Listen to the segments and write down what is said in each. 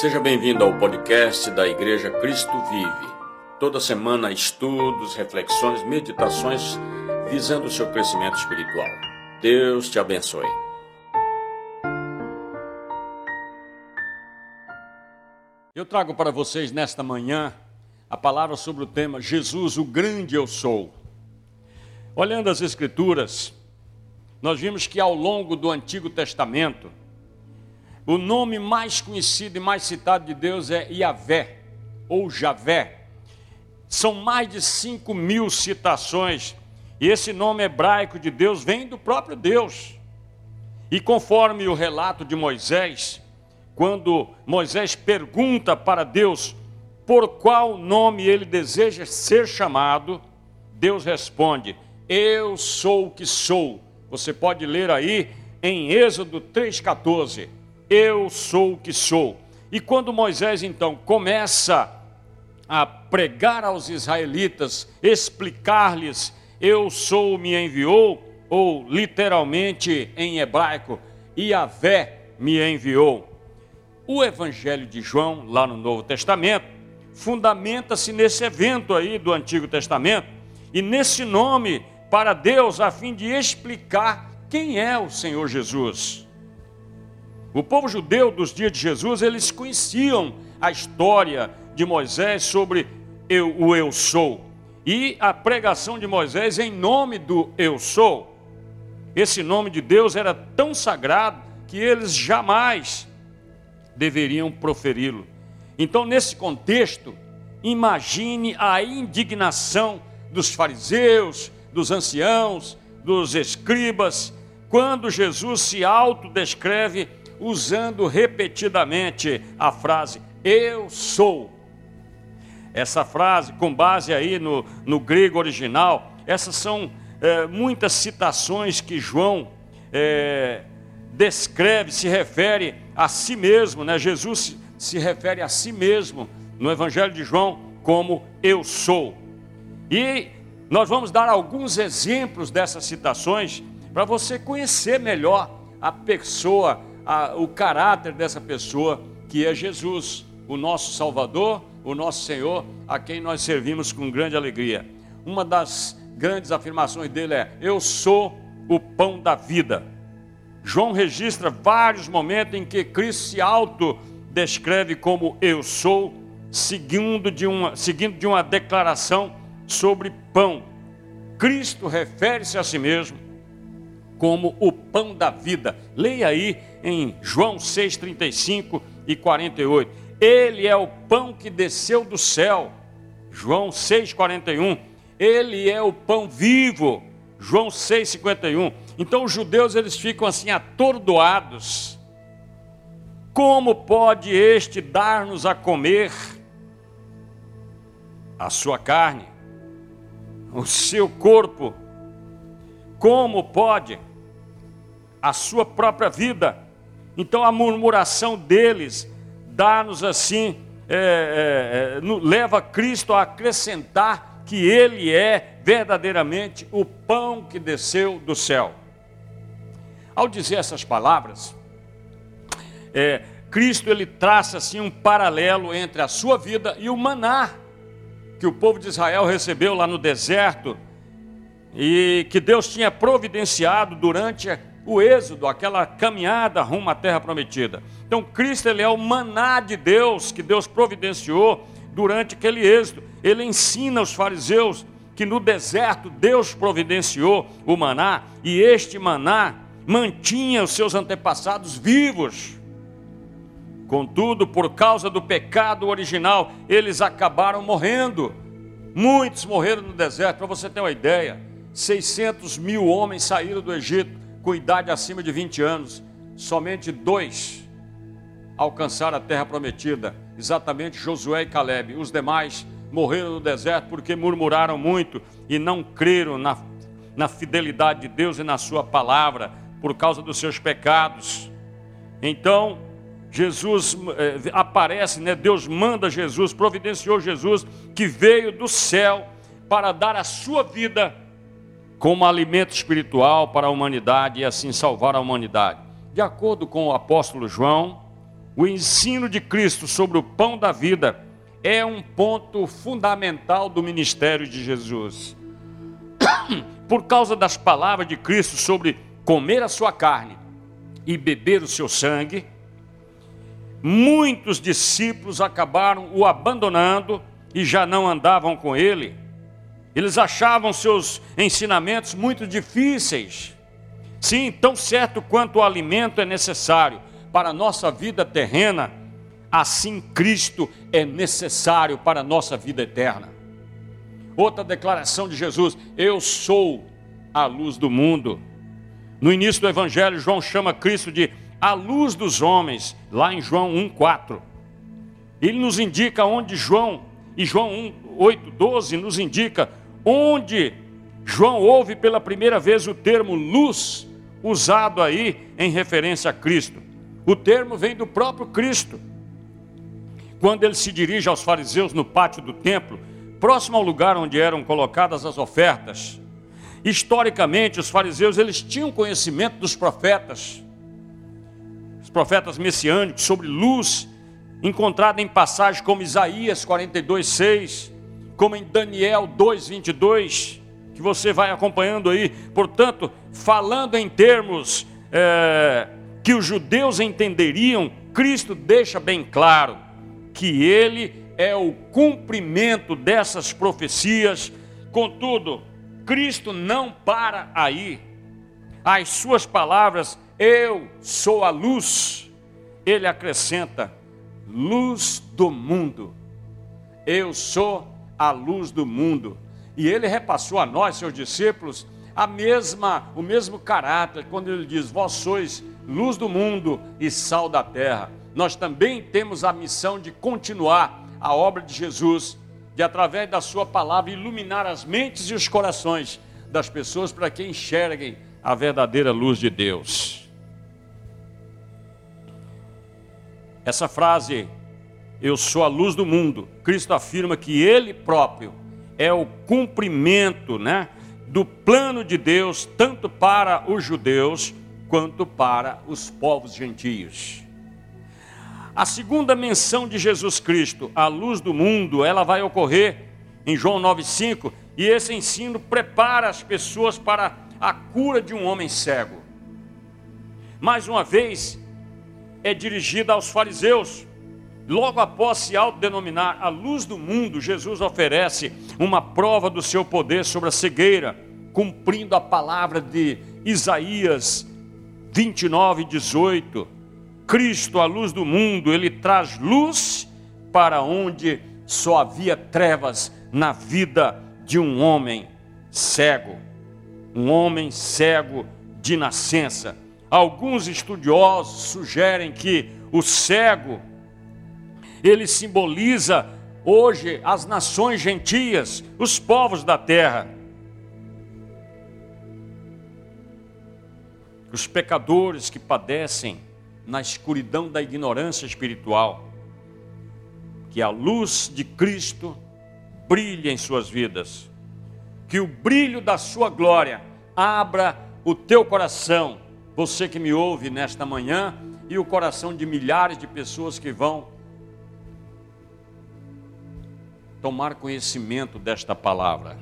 Seja bem-vindo ao podcast da Igreja Cristo Vive. Toda semana, estudos, reflexões, meditações visando o seu crescimento espiritual. Deus te abençoe. Eu trago para vocês nesta manhã a palavra sobre o tema Jesus, o grande eu sou. Olhando as Escrituras, nós vimos que ao longo do Antigo Testamento, o nome mais conhecido e mais citado de Deus é Yahvé, ou Javé. São mais de 5 mil citações, e esse nome hebraico de Deus vem do próprio Deus. E conforme o relato de Moisés, quando Moisés pergunta para Deus por qual nome ele deseja ser chamado, Deus responde: Eu sou o que sou você pode ler aí em Êxodo 3,14. Eu sou o que sou. E quando Moisés então começa a pregar aos israelitas, explicar-lhes, eu sou, me enviou, ou literalmente em hebraico, Iavé me enviou. O Evangelho de João, lá no Novo Testamento, fundamenta-se nesse evento aí do Antigo Testamento, e nesse nome para Deus a fim de explicar quem é o Senhor Jesus. O povo judeu dos dias de Jesus, eles conheciam a história de Moisés sobre eu, o eu sou e a pregação de Moisés em nome do eu sou. Esse nome de Deus era tão sagrado que eles jamais deveriam proferi-lo. Então, nesse contexto, imagine a indignação dos fariseus, dos anciãos, dos escribas, quando Jesus se autodescreve usando repetidamente a frase eu sou. Essa frase, com base aí no, no grego original, essas são é, muitas citações que João é, descreve, se refere a si mesmo, né? Jesus se, se refere a si mesmo no Evangelho de João como eu sou. E nós vamos dar alguns exemplos dessas citações para você conhecer melhor a pessoa, a, o caráter dessa pessoa que é Jesus, o nosso Salvador, o nosso Senhor, a quem nós servimos com grande alegria. Uma das grandes afirmações dele é: Eu sou o pão da vida. João registra vários momentos em que Cristo se auto-descreve como eu sou, seguindo de uma, seguindo de uma declaração sobre pão. Cristo refere-se a si mesmo como o pão da vida. Leia aí em João 6:35 e 48. Ele é o pão que desceu do céu. João 6:41. Ele é o pão vivo. João 6:51. Então os judeus eles ficam assim atordoados. Como pode este dar-nos a comer a sua carne? o seu corpo, como pode a sua própria vida. Então a murmuração deles dá-nos assim, é, é, é, leva Cristo a acrescentar que Ele é verdadeiramente o pão que desceu do céu. Ao dizer essas palavras, é, Cristo ele traça assim um paralelo entre a sua vida e o maná que o povo de Israel recebeu lá no deserto e que Deus tinha providenciado durante o êxodo, aquela caminhada rumo à terra prometida. Então, Cristo ele é o maná de Deus que Deus providenciou durante aquele êxodo. Ele ensina os fariseus que no deserto Deus providenciou o maná e este maná mantinha os seus antepassados vivos. Contudo, por causa do pecado original, eles acabaram morrendo. Muitos morreram no deserto. Para você ter uma ideia, 600 mil homens saíram do Egito com idade acima de 20 anos. Somente dois alcançaram a terra prometida, exatamente Josué e Caleb. Os demais morreram no deserto porque murmuraram muito e não creram na, na fidelidade de Deus e na Sua palavra por causa dos seus pecados. Então, Jesus eh, aparece, né? Deus manda Jesus, providenciou Jesus, que veio do céu para dar a sua vida como alimento espiritual para a humanidade e assim salvar a humanidade. De acordo com o apóstolo João, o ensino de Cristo sobre o pão da vida é um ponto fundamental do ministério de Jesus. Por causa das palavras de Cristo sobre comer a sua carne e beber o seu sangue, muitos discípulos acabaram o abandonando e já não andavam com ele. Eles achavam seus ensinamentos muito difíceis. Sim, tão certo quanto o alimento é necessário para a nossa vida terrena, assim Cristo é necessário para a nossa vida eterna. Outra declaração de Jesus: Eu sou a luz do mundo. No início do Evangelho, João chama Cristo de a luz dos homens, lá em João 1,4. Ele nos indica onde João, e João 1, 8, 12 nos indica onde João ouve pela primeira vez o termo luz, usado aí em referência a Cristo. O termo vem do próprio Cristo. Quando ele se dirige aos fariseus no pátio do templo, próximo ao lugar onde eram colocadas as ofertas, historicamente os fariseus eles tinham conhecimento dos profetas, os profetas messiânicos sobre luz, encontrada em passagens como Isaías 42:6, como em Daniel 2:22, que você vai acompanhando aí. Portanto, falando em termos é, que os judeus entenderiam, Cristo deixa bem claro que ele é o cumprimento dessas profecias. Contudo, Cristo não para aí. As suas palavras, eu sou a luz, ele acrescenta, luz do mundo. Eu sou a luz do mundo. E ele repassou a nós, seus discípulos, a mesma, o mesmo caráter quando ele diz: Vós sois luz do mundo e sal da terra. Nós também temos a missão de continuar a obra de Jesus, de através da Sua palavra iluminar as mentes e os corações das pessoas para que enxerguem a verdadeira luz de Deus. Essa frase, eu sou a luz do mundo, Cristo afirma que Ele próprio é o cumprimento, né? do plano de Deus, tanto para os judeus quanto para os povos gentios. A segunda menção de Jesus Cristo, a luz do mundo, ela vai ocorrer em João 9,5, e esse ensino prepara as pessoas para a cura de um homem cego. Mais uma vez, é dirigida aos fariseus. Logo após se autodenominar a luz do mundo, Jesus oferece uma prova do seu poder sobre a cegueira, cumprindo a palavra de Isaías 29, 18. Cristo, a luz do mundo, ele traz luz para onde só havia trevas na vida de um homem cego. Um homem cego de nascença. Alguns estudiosos sugerem que o cego ele simboliza hoje as nações gentias, os povos da terra. Os pecadores que padecem na escuridão da ignorância espiritual, que a luz de Cristo brilhe em suas vidas, que o brilho da sua glória abra o teu coração, você que me ouve nesta manhã, e o coração de milhares de pessoas que vão tomar conhecimento desta palavra.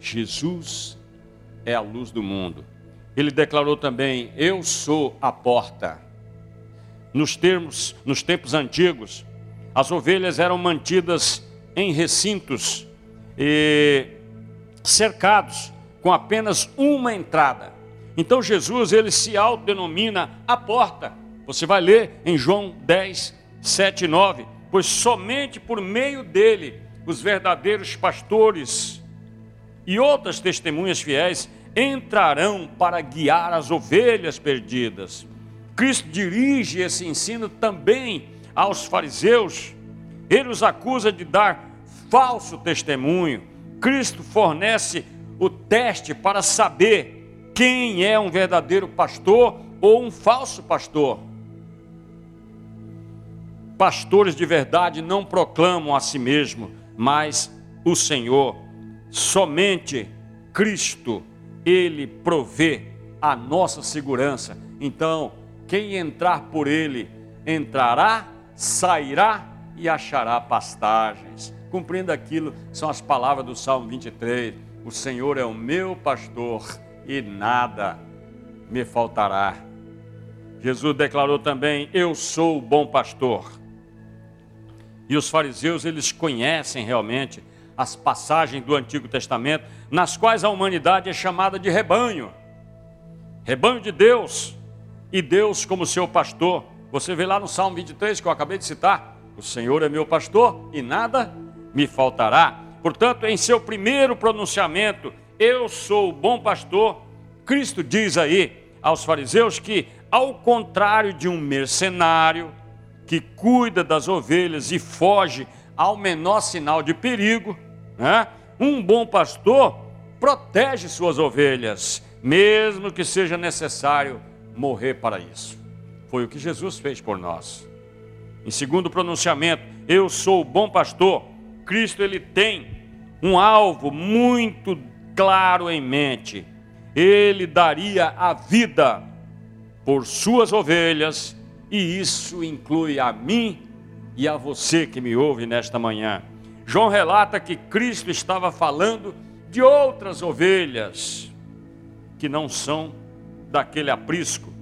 Jesus é a luz do mundo. Ele declarou também: Eu sou a porta. Nos termos, nos tempos antigos, as ovelhas eram mantidas em recintos e cercados com apenas uma entrada. Então Jesus ele se autodenomina a porta. Você vai ler em João 10, 7 e 9 pois somente por meio dele os verdadeiros pastores e outras testemunhas fiéis entrarão para guiar as ovelhas perdidas. Cristo dirige esse ensino também aos fariseus. Ele os acusa de dar falso testemunho. Cristo fornece o teste para saber quem é um verdadeiro pastor ou um falso pastor. Pastores de verdade não proclamam a si mesmo, mas o Senhor. Somente Cristo, Ele provê a nossa segurança. Então, quem entrar por Ele entrará, sairá e achará pastagens. Cumprindo aquilo, são as palavras do Salmo 23. O Senhor é o meu pastor e nada me faltará. Jesus declarou também: Eu sou o bom pastor. E os fariseus, eles conhecem realmente as passagens do Antigo Testamento, nas quais a humanidade é chamada de rebanho. Rebanho de Deus e Deus como seu pastor. Você vê lá no Salmo 23 que eu acabei de citar: O Senhor é meu pastor e nada me faltará. Portanto, em seu primeiro pronunciamento, eu sou o bom pastor, Cristo diz aí aos fariseus que, ao contrário de um mercenário que cuida das ovelhas e foge ao menor sinal de perigo, né? um bom pastor protege suas ovelhas, mesmo que seja necessário morrer para isso. Foi o que Jesus fez por nós. Em segundo pronunciamento, eu sou o bom pastor. Cristo ele tem um alvo muito claro em mente. Ele daria a vida por suas ovelhas, e isso inclui a mim e a você que me ouve nesta manhã. João relata que Cristo estava falando de outras ovelhas que não são daquele aprisco.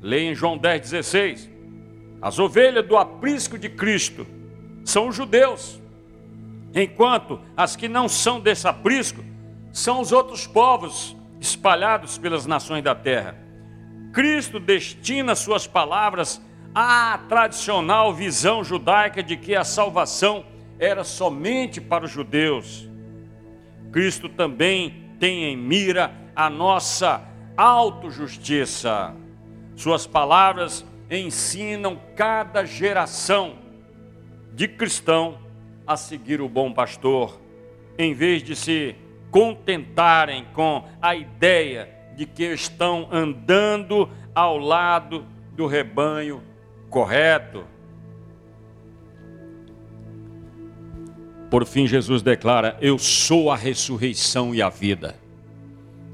Leia em João 10,16. As ovelhas do aprisco de Cristo são os judeus, enquanto as que não são desse aprisco são os outros povos espalhados pelas nações da terra. Cristo destina suas palavras à tradicional visão judaica de que a salvação era somente para os judeus. Cristo também tem em mira a nossa autojustiça. Suas palavras ensinam cada geração de cristão a seguir o bom pastor, em vez de se contentarem com a ideia de que estão andando ao lado do rebanho correto. Por fim, Jesus declara: Eu sou a ressurreição e a vida.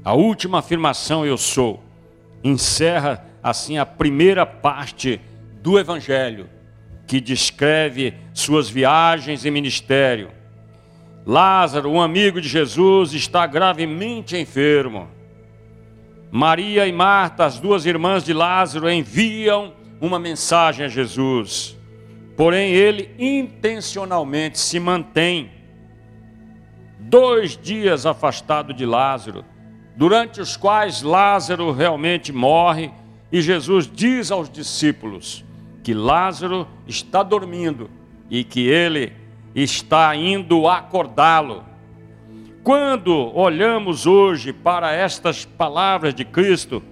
A última afirmação, eu sou, encerra assim a primeira parte do Evangelho, que descreve suas viagens e ministério. Lázaro, um amigo de Jesus, está gravemente enfermo. Maria e Marta, as duas irmãs de Lázaro, enviam uma mensagem a Jesus. Porém, ele intencionalmente se mantém dois dias afastado de Lázaro, durante os quais Lázaro realmente morre, e Jesus diz aos discípulos que Lázaro está dormindo e que ele está indo acordá-lo. Quando olhamos hoje para estas palavras de Cristo,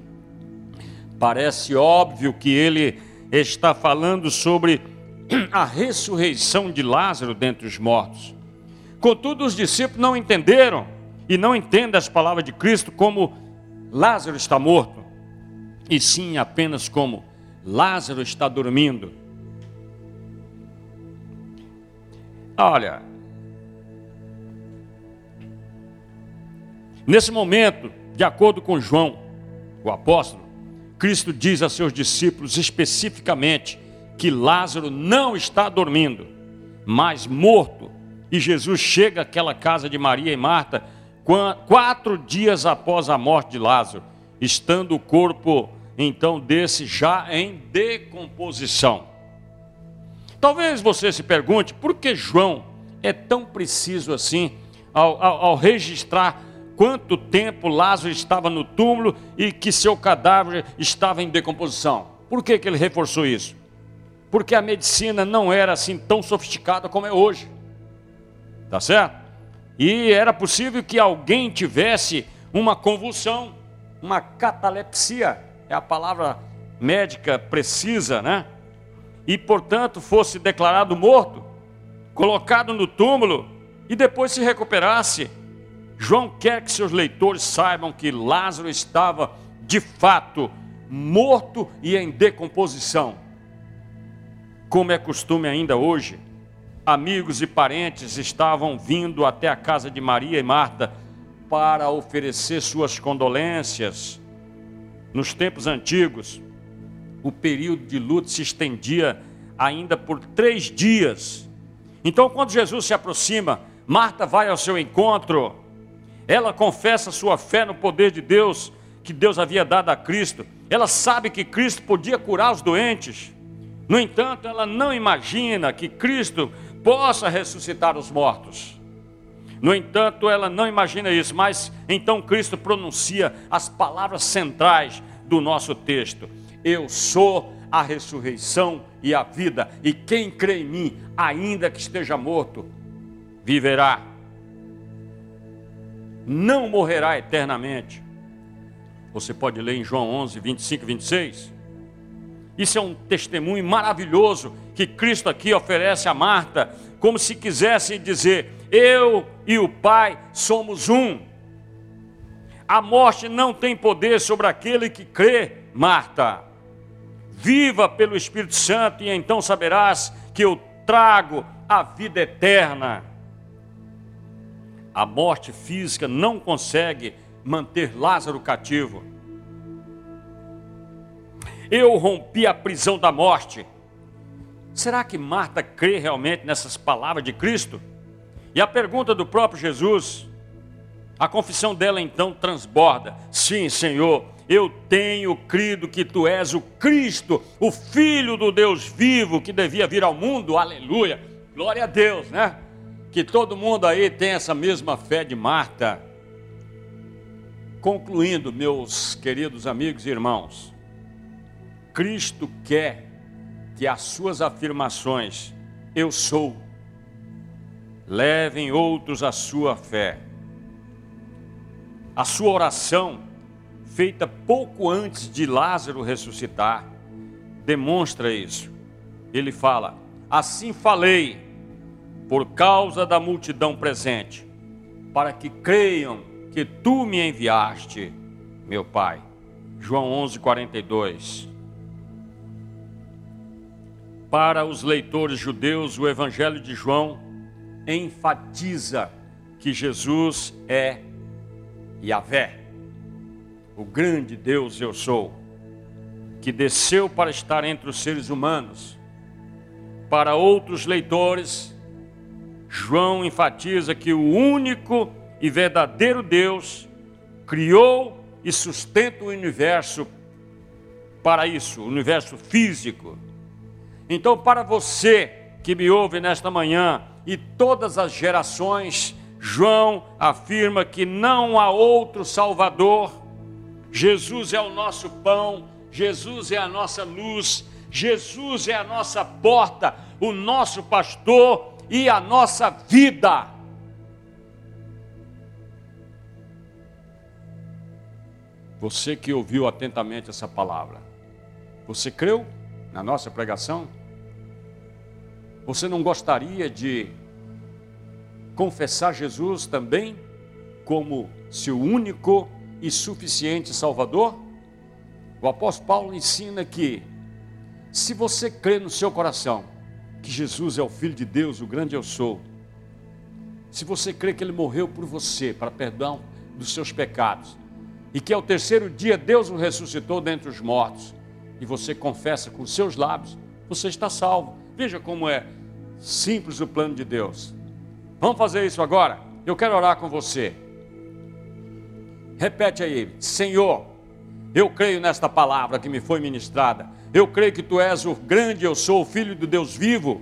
parece óbvio que ele está falando sobre a ressurreição de Lázaro dentre os mortos. Contudo, os discípulos não entenderam e não entendem as palavras de Cristo como Lázaro está morto, e sim apenas como Lázaro está dormindo. Olha, nesse momento, de acordo com João, o apóstolo, Cristo diz a seus discípulos especificamente que Lázaro não está dormindo, mas morto. E Jesus chega àquela casa de Maria e Marta quatro dias após a morte de Lázaro, estando o corpo então desse já em decomposição. Talvez você se pergunte por que João é tão preciso assim ao, ao, ao registrar quanto tempo Lázaro estava no túmulo e que seu cadáver estava em decomposição. Por que, que ele reforçou isso? Porque a medicina não era assim tão sofisticada como é hoje. Tá certo? E era possível que alguém tivesse uma convulsão, uma catalepsia, é a palavra médica precisa, né? e, portanto, fosse declarado morto, colocado no túmulo e depois se recuperasse. João quer que seus leitores saibam que Lázaro estava, de fato, morto e em decomposição. Como é costume ainda hoje, amigos e parentes estavam vindo até a casa de Maria e Marta para oferecer suas condolências. Nos tempos antigos, o período de luto se estendia ainda por três dias. Então, quando Jesus se aproxima, Marta vai ao seu encontro, ela confessa sua fé no poder de Deus, que Deus havia dado a Cristo, ela sabe que Cristo podia curar os doentes, no entanto, ela não imagina que Cristo possa ressuscitar os mortos. No entanto, ela não imagina isso, mas então Cristo pronuncia as palavras centrais do nosso texto: Eu sou a ressurreição e a vida, e quem crê em mim, ainda que esteja morto, viverá. Não morrerá eternamente. Você pode ler em João 11, 25 e 26. Isso é um testemunho maravilhoso que Cristo aqui oferece a Marta, como se quisesse dizer: Eu e o Pai somos um. A morte não tem poder sobre aquele que crê, Marta. Viva pelo Espírito Santo e então saberás que eu trago a vida eterna. A morte física não consegue manter Lázaro cativo eu rompi a prisão da morte. Será que Marta crê realmente nessas palavras de Cristo? E a pergunta do próprio Jesus, a confissão dela então transborda: Sim, Senhor, eu tenho crido que tu és o Cristo, o Filho do Deus vivo que devia vir ao mundo, aleluia, glória a Deus, né? Que todo mundo aí tem essa mesma fé de Marta. Concluindo, meus queridos amigos e irmãos, Cristo quer que as suas afirmações, eu sou, levem outros à sua fé. A sua oração, feita pouco antes de Lázaro ressuscitar, demonstra isso. Ele fala: Assim falei, por causa da multidão presente, para que creiam que tu me enviaste, meu Pai. João 11, 42 para os leitores judeus, o Evangelho de João enfatiza que Jesus é Yahvé, o grande Deus eu sou, que desceu para estar entre os seres humanos. Para outros leitores, João enfatiza que o único e verdadeiro Deus criou e sustenta o universo para isso, o universo físico então, para você que me ouve nesta manhã e todas as gerações, João afirma que não há outro Salvador. Jesus é o nosso pão, Jesus é a nossa luz, Jesus é a nossa porta, o nosso pastor e a nossa vida. Você que ouviu atentamente essa palavra, você creu? na nossa pregação? Você não gostaria de confessar Jesus também como seu único e suficiente Salvador? O apóstolo Paulo ensina que, se você crê no seu coração que Jesus é o Filho de Deus, o grande eu sou, se você crê que Ele morreu por você para perdão dos seus pecados, e que ao terceiro dia Deus o ressuscitou dentre os mortos, e você confessa com seus lábios, você está salvo. Veja como é simples o plano de Deus. Vamos fazer isso agora? Eu quero orar com você. Repete aí, Senhor, eu creio nesta palavra que me foi ministrada. Eu creio que tu és o grande, eu sou o filho do Deus vivo,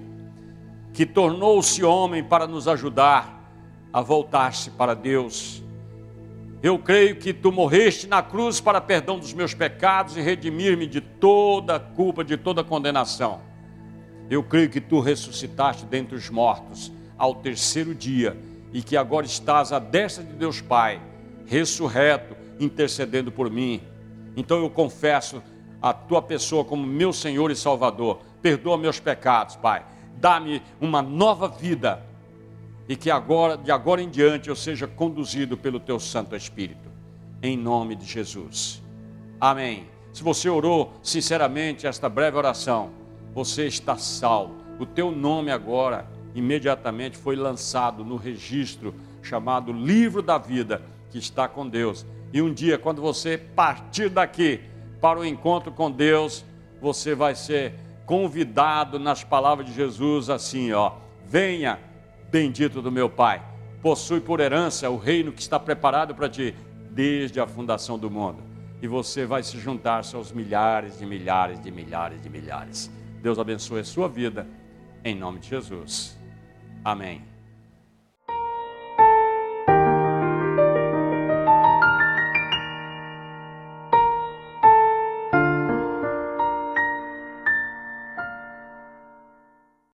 que tornou-se homem para nos ajudar a voltar-se para Deus eu creio que tu morreste na cruz para perdão dos meus pecados e redimir-me de toda culpa, de toda condenação. Eu creio que tu ressuscitaste dentre os mortos ao terceiro dia e que agora estás à destra de Deus Pai, ressurreto, intercedendo por mim. Então eu confesso a tua pessoa como meu Senhor e Salvador. Perdoa meus pecados, Pai. Dá-me uma nova vida e que agora, de agora em diante, eu seja conduzido pelo teu Santo Espírito. Em nome de Jesus. Amém. Se você orou sinceramente esta breve oração, você está salvo. O teu nome agora, imediatamente, foi lançado no registro chamado Livro da Vida, que está com Deus. E um dia, quando você partir daqui para o encontro com Deus, você vai ser convidado nas palavras de Jesus assim, ó: Venha, bendito do meu Pai, possui por herança o reino que está preparado para ti desde a fundação do mundo. E você vai se juntar aos milhares de milhares de milhares de milhares. Deus abençoe a sua vida, em nome de Jesus. Amém.